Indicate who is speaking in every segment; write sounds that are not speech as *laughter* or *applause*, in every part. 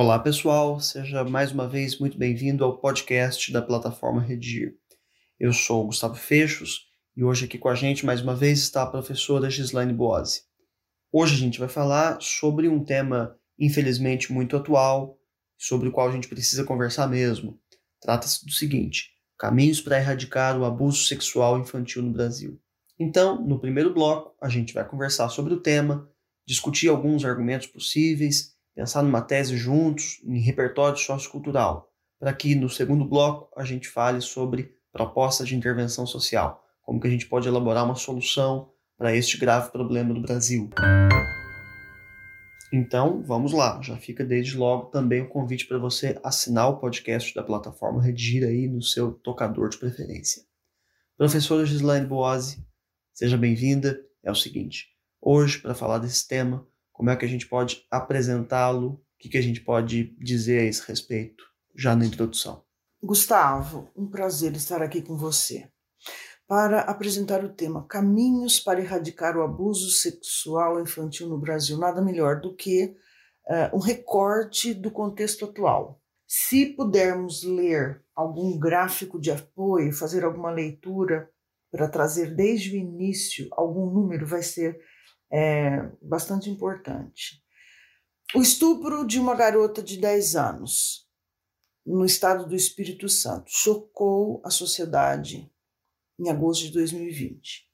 Speaker 1: Olá, pessoal, seja mais uma vez muito bem-vindo ao podcast da plataforma Redir. Eu sou Gustavo Fechos e hoje aqui com a gente mais uma vez está a professora Gislaine Boazzi. Hoje a gente vai falar sobre um tema infelizmente muito atual, sobre o qual a gente precisa conversar mesmo. Trata-se do seguinte: caminhos para erradicar o abuso sexual infantil no Brasil. Então, no primeiro bloco, a gente vai conversar sobre o tema, discutir alguns argumentos possíveis, pensar numa tese juntos, em repertório sociocultural, para que no segundo bloco a gente fale sobre propostas de intervenção social, como que a gente pode elaborar uma solução para este grave problema do Brasil. Então, vamos lá. Já fica desde logo também o convite para você assinar o podcast da plataforma Redigir aí no seu tocador de preferência. Professora Gislaine Boazzi, seja bem-vinda. É o seguinte, hoje, para falar desse tema, como é que a gente pode apresentá-lo, o que, que a gente pode dizer a esse respeito, já na introdução.
Speaker 2: Gustavo, um prazer estar aqui com você para apresentar o tema Caminhos para erradicar o abuso sexual infantil no Brasil. Nada melhor do que uh, um recorte do contexto atual. Se pudermos ler algum gráfico de apoio, fazer alguma leitura para trazer desde o início algum número, vai ser é, bastante importante. O estupro de uma garota de 10 anos no estado do Espírito Santo. Chocou a sociedade em agosto de 2020.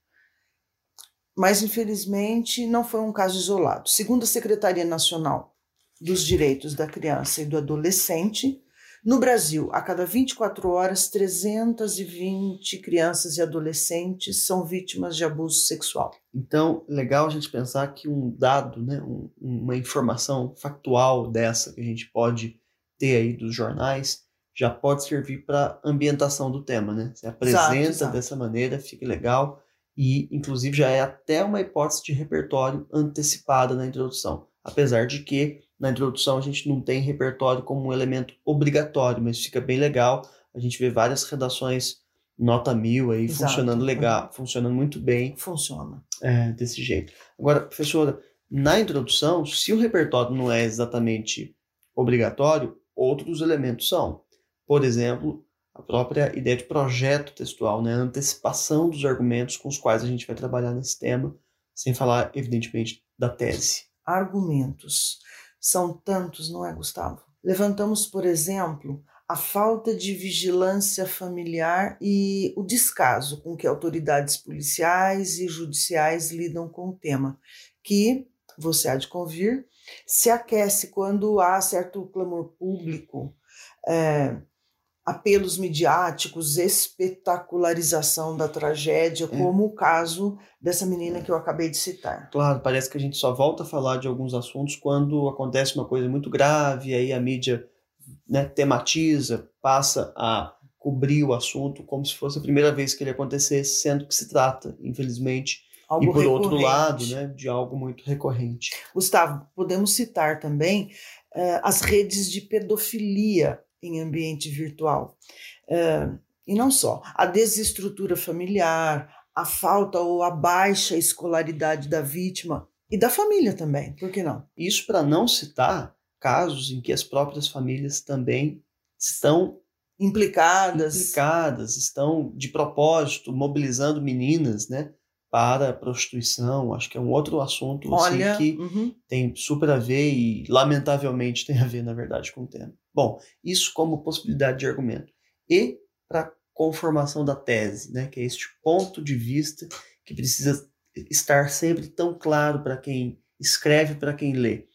Speaker 2: Mas, infelizmente, não foi um caso isolado. Segundo a Secretaria Nacional dos Direitos da Criança e do Adolescente, no Brasil, a cada 24 horas, 320 crianças e adolescentes são vítimas de abuso sexual.
Speaker 1: Então, legal a gente pensar que um dado, né, um, uma informação factual dessa que a gente pode ter aí dos jornais, já pode servir para ambientação do tema, né? Você apresenta exato, exato. dessa maneira, fica legal e, inclusive, já é até uma hipótese de repertório antecipada na introdução. Apesar de que na introdução a gente não tem repertório como um elemento obrigatório, mas fica bem legal. A gente vê várias redações nota mil aí exato. funcionando legal, funcionando muito bem.
Speaker 2: Funciona.
Speaker 1: É, desse jeito. Agora, professora, na introdução, se o repertório não é exatamente obrigatório, outros elementos são. Por exemplo, a própria ideia de projeto textual, né? a antecipação dos argumentos com os quais a gente vai trabalhar nesse tema, sem falar, evidentemente, da tese.
Speaker 2: Argumentos. São tantos, não é, Gustavo? Levantamos, por exemplo, a falta de vigilância familiar e o descaso com que autoridades policiais e judiciais lidam com o tema, que, você há de convir, se aquece quando há certo clamor público, é, apelos midiáticos, espetacularização da tragédia, é. como o caso dessa menina que eu acabei de citar.
Speaker 1: Claro, parece que a gente só volta a falar de alguns assuntos quando acontece uma coisa muito grave, aí a mídia né, tematiza, passa a cobrir o assunto como se fosse a primeira vez que ele acontecesse, sendo que se trata, infelizmente, algo e por recorrente. outro lado, né, de algo muito recorrente.
Speaker 2: Gustavo, podemos citar também uh, as redes de pedofilia em ambiente virtual. Uh, e não só, a desestrutura familiar, a falta ou a baixa escolaridade da vítima e da família também, por que não?
Speaker 1: Isso para não citar casos em que as próprias famílias também estão
Speaker 2: implicadas,
Speaker 1: implicadas estão de propósito mobilizando meninas, né, para a prostituição. Acho que é um outro assunto assim, Olha, assim, que uhum. tem super a ver e lamentavelmente tem a ver, na verdade, com o tema. Bom, isso como possibilidade de argumento. E para conformação da tese, né, que é este ponto de vista que precisa estar sempre tão claro para quem escreve, para quem lê,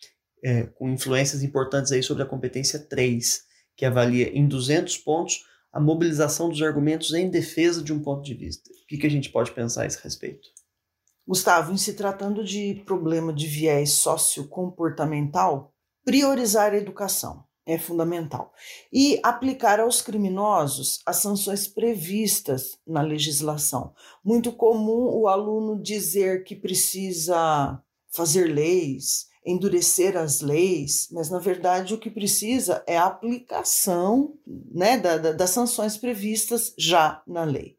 Speaker 1: é, com influências importantes aí sobre a competência 3, que avalia em 200 pontos a mobilização dos argumentos em defesa de um ponto de vista. O que, que a gente pode pensar a esse respeito?
Speaker 2: Gustavo, em se tratando de problema de viés sociocomportamental, priorizar a educação é fundamental. E aplicar aos criminosos as sanções previstas na legislação. Muito comum o aluno dizer que precisa fazer leis, endurecer as leis, mas na verdade o que precisa é a aplicação né, da, da, das sanções previstas já na lei.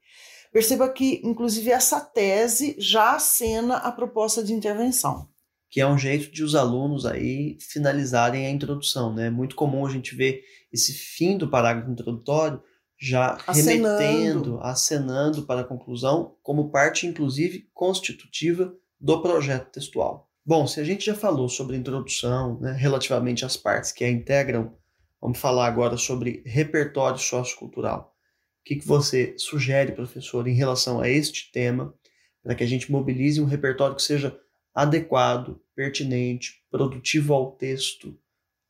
Speaker 2: Perceba que, inclusive, essa tese já acena a proposta de intervenção.
Speaker 1: que é um jeito de os alunos aí finalizarem a introdução, né? É muito comum a gente ver esse fim do parágrafo introdutório já acenando. remetendo, acenando para a conclusão, como parte, inclusive, constitutiva do projeto textual. Bom, se a gente já falou sobre introdução, né, relativamente às partes que a integram, vamos falar agora sobre repertório sociocultural. O que, que você sugere, professor, em relação a este tema, para que a gente mobilize um repertório que seja adequado, pertinente, produtivo ao texto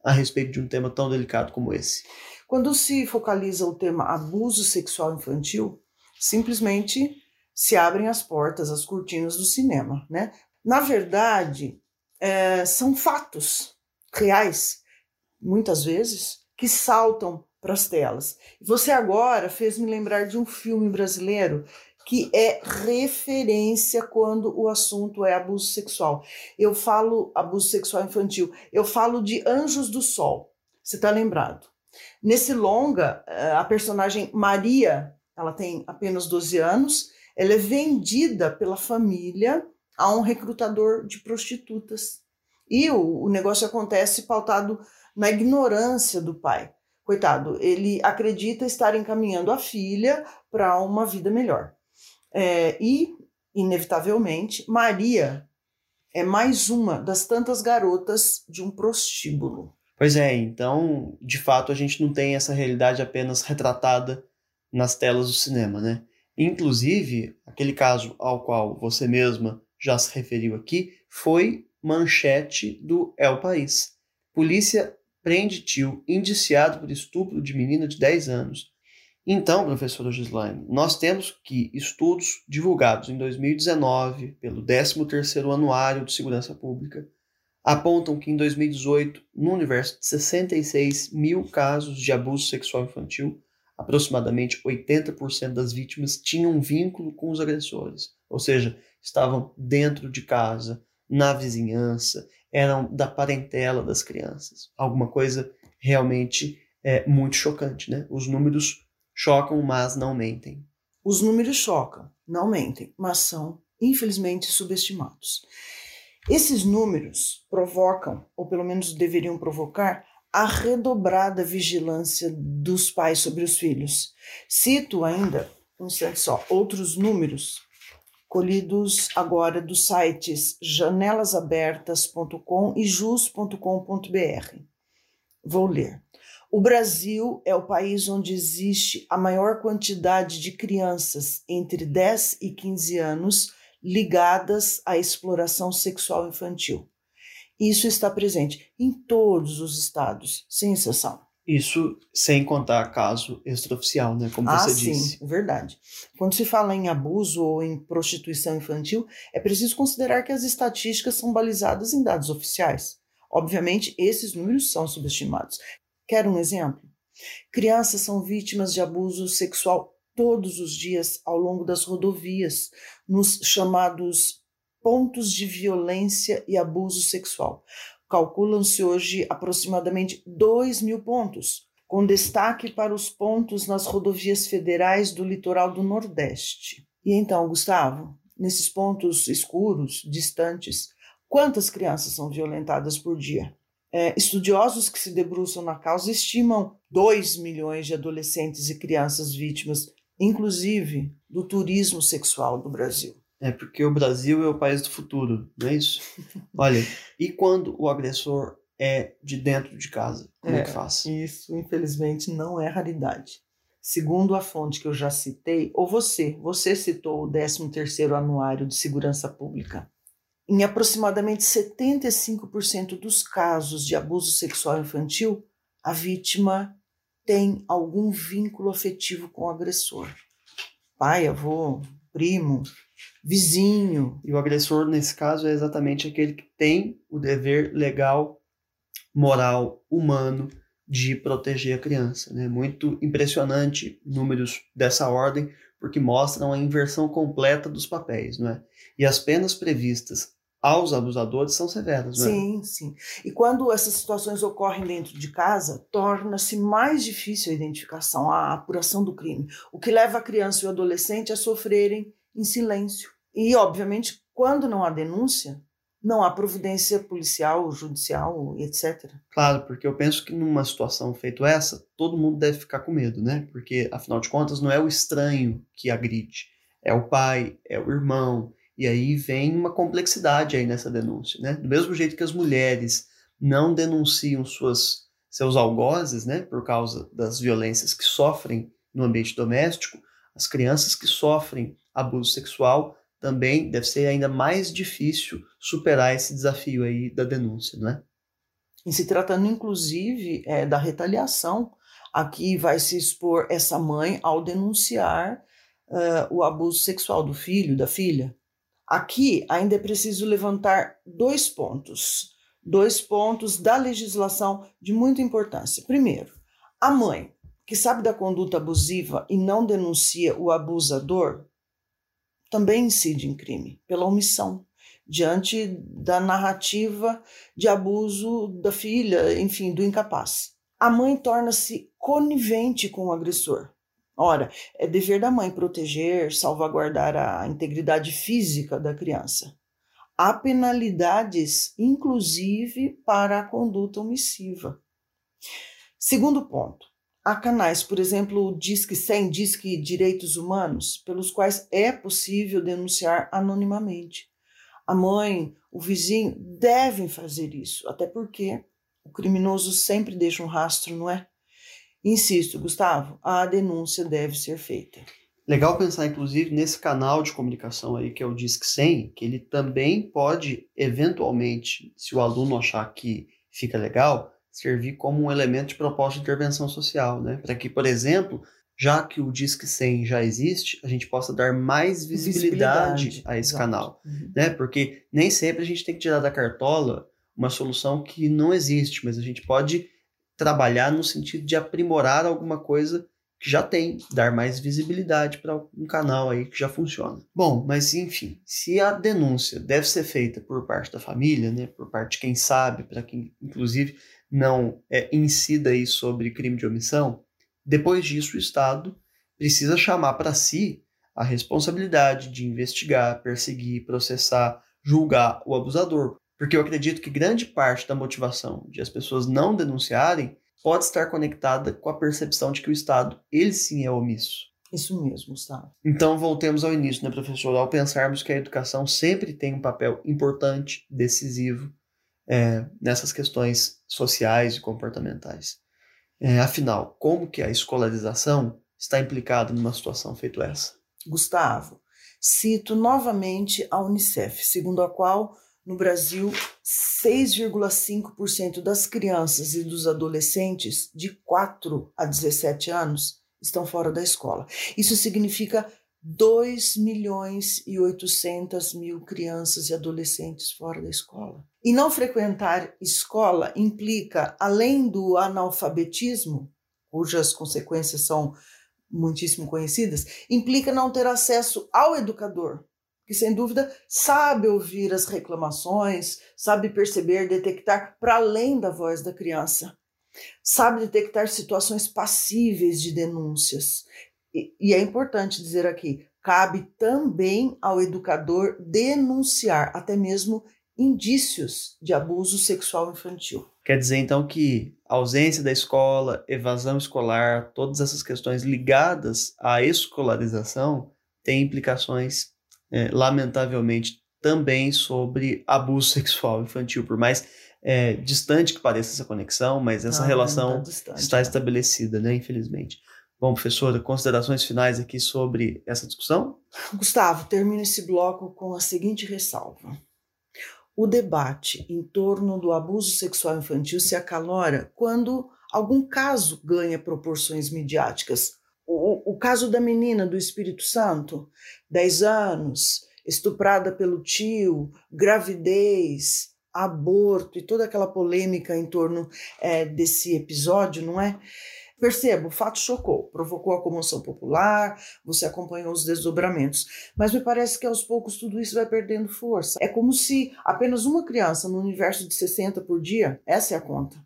Speaker 1: a respeito de um tema tão delicado como esse?
Speaker 2: Quando se focaliza o tema abuso sexual infantil, simplesmente se abrem as portas, as cortinas do cinema, né? Na verdade, é, são fatos reais, muitas vezes, que saltam para as telas. Você agora fez me lembrar de um filme brasileiro que é referência quando o assunto é abuso sexual. Eu falo abuso sexual infantil, eu falo de Anjos do Sol. Você está lembrado? Nesse longa, eh, a personagem Maria, ela tem apenas 12 anos, ela é vendida pela família a um recrutador de prostitutas. E o, o negócio acontece pautado na ignorância do pai. Coitado, ele acredita estar encaminhando a filha para uma vida melhor. É, e, inevitavelmente, Maria é mais uma das tantas garotas de um prostíbulo.
Speaker 1: Pois é, então, de fato, a gente não tem essa realidade apenas retratada nas telas do cinema, né? Inclusive, aquele caso ao qual você mesma já se referiu aqui foi manchete do El País. Polícia prende tio indiciado por estupro de menina de 10 anos. Então, professora Gislaine, nós temos que estudos divulgados em 2019 pelo 13º Anuário de Segurança Pública apontam que em 2018, no universo de 66 mil casos de abuso sexual infantil, aproximadamente 80% das vítimas tinham um vínculo com os agressores, ou seja, estavam dentro de casa, na vizinhança, eram da parentela das crianças. Alguma coisa realmente é, muito chocante, né? Os números chocam, mas não mentem.
Speaker 2: Os números chocam, não mentem, mas são, infelizmente, subestimados. Esses números provocam, ou pelo menos deveriam provocar, a redobrada vigilância dos pais sobre os filhos. Cito ainda, um instante só, outros números colhidos agora dos sites janelasabertas.com e jus.com.br. Vou ler. O Brasil é o país onde existe a maior quantidade de crianças entre 10 e 15 anos ligadas à exploração sexual infantil. Isso está presente em todos os estados, sem exceção.
Speaker 1: Isso sem contar caso extraoficial, né? Como
Speaker 2: ah,
Speaker 1: você
Speaker 2: sim,
Speaker 1: disse.
Speaker 2: verdade. Quando se fala em abuso ou em prostituição infantil, é preciso considerar que as estatísticas são balizadas em dados oficiais. Obviamente, esses números são subestimados. Quer um exemplo? Crianças são vítimas de abuso sexual todos os dias ao longo das rodovias, nos chamados pontos de violência e abuso sexual. Calculam-se hoje aproximadamente 2 mil pontos, com destaque para os pontos nas rodovias federais do litoral do Nordeste. E então, Gustavo, nesses pontos escuros, distantes, quantas crianças são violentadas por dia? É, estudiosos que se debruçam na causa estimam 2 milhões de adolescentes e crianças vítimas inclusive do turismo sexual do Brasil.
Speaker 1: É porque o Brasil é o país do futuro, não é isso? *laughs* Olha, e quando o agressor é de dentro de casa, como é, é que faz?
Speaker 2: Isso, infelizmente, não é raridade. Segundo a fonte que eu já citei, ou você, você citou o 13º Anuário de Segurança Pública. Em aproximadamente 75% dos casos de abuso sexual infantil, a vítima tem algum vínculo afetivo com o agressor. Pai, avô, primo, vizinho.
Speaker 1: E o agressor, nesse caso, é exatamente aquele que tem o dever legal, moral, humano de proteger a criança. Né? Muito impressionante números dessa ordem, porque mostram a inversão completa dos papéis. Não é? E as penas previstas aos abusadores são severas,
Speaker 2: né? Sim, sim. E quando essas situações ocorrem dentro de casa, torna-se mais difícil a identificação, a apuração do crime, o que leva a criança e o adolescente a sofrerem em silêncio. E, obviamente, quando não há denúncia, não há providência policial, judicial, etc.
Speaker 1: Claro, porque eu penso que numa situação feita essa, todo mundo deve ficar com medo, né? Porque, afinal de contas, não é o estranho que agride, é o pai, é o irmão, e aí vem uma complexidade aí nessa denúncia, né? Do mesmo jeito que as mulheres não denunciam suas, seus algozes, né? Por causa das violências que sofrem no ambiente doméstico, as crianças que sofrem abuso sexual também deve ser ainda mais difícil superar esse desafio aí da denúncia, não é?
Speaker 2: E se tratando, inclusive, é, da retaliação, aqui vai se expor essa mãe ao denunciar uh, o abuso sexual do filho, da filha. Aqui ainda é preciso levantar dois pontos, dois pontos da legislação de muita importância. Primeiro, a mãe que sabe da conduta abusiva e não denuncia o abusador também incide em crime pela omissão diante da narrativa de abuso da filha, enfim, do incapaz. A mãe torna-se conivente com o agressor. Ora, é dever da mãe proteger, salvaguardar a integridade física da criança. Há penalidades, inclusive, para a conduta omissiva. Segundo ponto, Há canais, por exemplo, o Disque 100, Disque Direitos Humanos, pelos quais é possível denunciar anonimamente. A mãe, o vizinho devem fazer isso, até porque o criminoso sempre deixa um rastro, não é? Insisto, Gustavo, a denúncia deve ser feita.
Speaker 1: Legal pensar, inclusive, nesse canal de comunicação aí, que é o Disque 100, que ele também pode, eventualmente, se o aluno achar que fica legal, servir como um elemento de proposta de intervenção social, né? Para que, por exemplo, já que o Disque 100 já existe, a gente possa dar mais visibilidade, visibilidade a esse exato. canal, uhum. né? Porque nem sempre a gente tem que tirar da cartola uma solução que não existe, mas a gente pode trabalhar no sentido de aprimorar alguma coisa que já tem, dar mais visibilidade para um canal aí que já funciona. Bom, mas enfim, se a denúncia deve ser feita por parte da família, né, por parte de quem sabe, para quem inclusive não é, incida aí sobre crime de omissão, depois disso o Estado precisa chamar para si a responsabilidade de investigar, perseguir, processar, julgar o abusador. Porque eu acredito que grande parte da motivação de as pessoas não denunciarem pode estar conectada com a percepção de que o Estado, ele sim é omisso.
Speaker 2: Isso mesmo, Gustavo.
Speaker 1: Então, voltemos ao início, né, professor? Ao pensarmos que a educação sempre tem um papel importante, decisivo, é, nessas questões sociais e comportamentais. É, afinal, como que a escolarização está implicada numa situação feita essa?
Speaker 2: Gustavo, cito novamente a Unicef, segundo a qual no Brasil 6,5% das crianças e dos adolescentes de 4 a 17 anos estão fora da escola. Isso significa 2 milhões e 800 mil crianças e adolescentes fora da escola. E não frequentar escola implica, além do analfabetismo, cujas consequências são muitíssimo conhecidas, implica não ter acesso ao educador, que sem dúvida sabe ouvir as reclamações, sabe perceber, detectar para além da voz da criança, sabe detectar situações passíveis de denúncias, e, e é importante dizer aqui, cabe também ao educador denunciar até mesmo indícios de abuso sexual infantil.
Speaker 1: Quer dizer então que ausência da escola, evasão escolar, todas essas questões ligadas à escolarização têm implicações, é, lamentavelmente, também sobre abuso *laughs* sexual infantil, por mais é, distante que pareça essa conexão, mas essa ah, relação tá distante, está né? estabelecida, né, infelizmente. Bom, professora, considerações finais aqui sobre essa discussão?
Speaker 2: Gustavo, termino esse bloco com a seguinte ressalva. O debate em torno do abuso sexual infantil se acalora quando algum caso ganha proporções midiáticas. O, o caso da menina do Espírito Santo, 10 anos, estuprada pelo tio, gravidez, aborto e toda aquela polêmica em torno é, desse episódio, não é? Perceba, o fato chocou, provocou a comoção popular, você acompanhou os desdobramentos, mas me parece que aos poucos tudo isso vai perdendo força. É como se apenas uma criança no universo de 60 por dia, essa é a conta,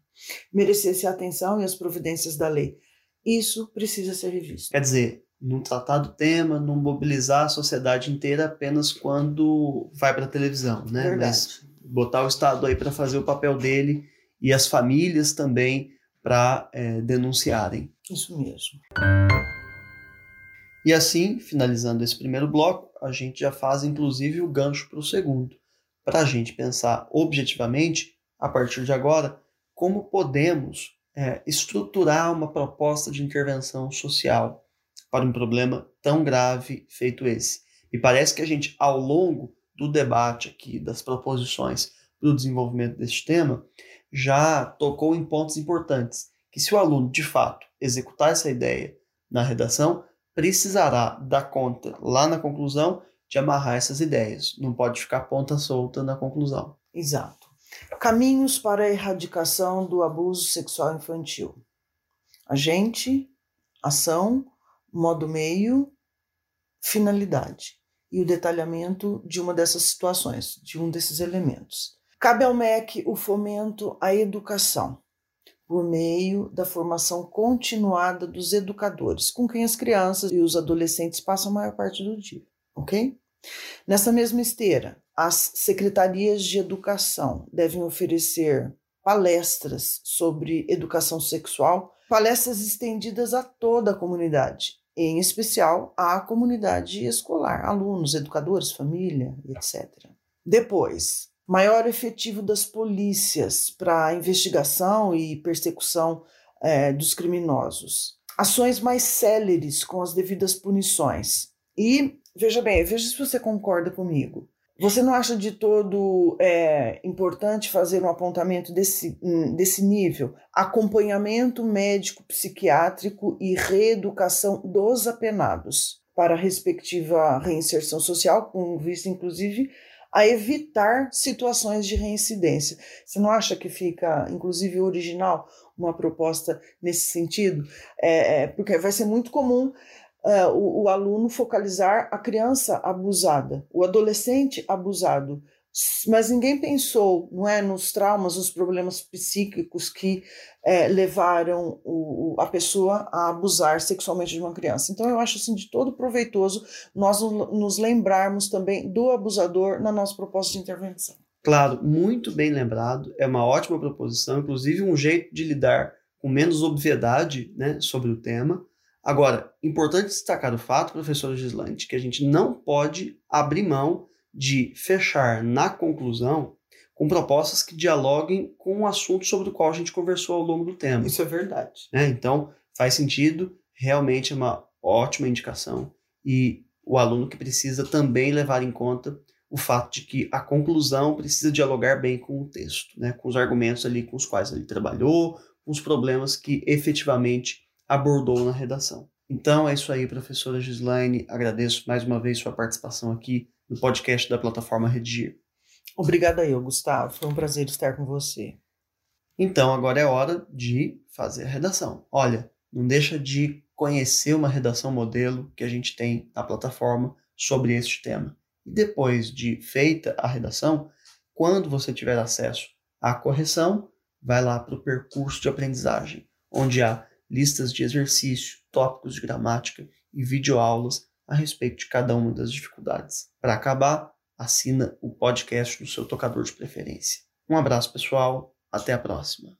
Speaker 2: merecesse a atenção e as providências da lei. Isso precisa ser revisto.
Speaker 1: Quer dizer, não tratar do tema, não mobilizar a sociedade inteira apenas quando vai para a televisão, né?
Speaker 2: Verdade. Mas
Speaker 1: botar o Estado aí para fazer o papel dele e as famílias também para é, denunciarem.
Speaker 2: Isso mesmo.
Speaker 1: E assim, finalizando esse primeiro bloco, a gente já faz inclusive o gancho para o segundo, para a gente pensar objetivamente, a partir de agora, como podemos é, estruturar uma proposta de intervenção social para um problema tão grave feito esse. E parece que a gente, ao longo do debate aqui, das proposições para o desenvolvimento deste tema, já tocou em pontos importantes, que se o aluno, de fato, executar essa ideia na redação, precisará dar conta lá na conclusão de amarrar essas ideias. Não pode ficar ponta solta na conclusão.
Speaker 2: Exato. Caminhos para a erradicação do abuso sexual infantil. Agente, ação, modo meio, finalidade. E o detalhamento de uma dessas situações, de um desses elementos. Cabe ao MEC o fomento à educação, por meio da formação continuada dos educadores, com quem as crianças e os adolescentes passam a maior parte do dia, ok? Nessa mesma esteira, as secretarias de educação devem oferecer palestras sobre educação sexual, palestras estendidas a toda a comunidade, em especial à comunidade escolar, alunos, educadores, família, etc. Depois, maior efetivo das polícias para investigação e persecução é, dos criminosos, ações mais céleres com as devidas punições. E, veja bem, veja se você concorda comigo. Você não acha de todo é, importante fazer um apontamento desse, hum, desse nível? Acompanhamento médico psiquiátrico e reeducação dos apenados para a respectiva reinserção social, com vista, inclusive, a evitar situações de reincidência. Você não acha que fica, inclusive, original uma proposta nesse sentido? É, é, porque vai ser muito comum uh, o, o aluno focalizar a criança abusada, o adolescente abusado mas ninguém pensou não é nos traumas os problemas psíquicos que é, levaram o, a pessoa a abusar sexualmente de uma criança. Então eu acho assim de todo proveitoso nós nos lembrarmos também do abusador na nossa proposta de intervenção.
Speaker 1: Claro muito bem lembrado é uma ótima proposição inclusive um jeito de lidar com menos obviedade né, sobre o tema. Agora importante destacar o fato professor Gislante que a gente não pode abrir mão de fechar na conclusão com propostas que dialoguem com o assunto sobre o qual a gente conversou ao longo do tema.
Speaker 2: Isso é verdade.
Speaker 1: É, então, faz sentido, realmente é uma ótima indicação e o aluno que precisa também levar em conta o fato de que a conclusão precisa dialogar bem com o texto, né, com os argumentos ali com os quais ele trabalhou, com os problemas que efetivamente abordou na redação. Então é isso aí, professora Gislaine. Agradeço mais uma vez sua participação aqui no podcast da plataforma Redigir.
Speaker 2: Obrigada eu, Gustavo. Foi um prazer estar com você.
Speaker 1: Então, agora é hora de fazer a redação. Olha, não deixa de conhecer uma redação modelo que a gente tem na plataforma sobre este tema. E depois de feita a redação, quando você tiver acesso à correção, vai lá para o percurso de aprendizagem, onde há listas de exercício, tópicos de gramática e videoaulas a respeito de cada uma das dificuldades. Para acabar, assina o podcast no seu tocador de preferência. Um abraço, pessoal. Até a próxima.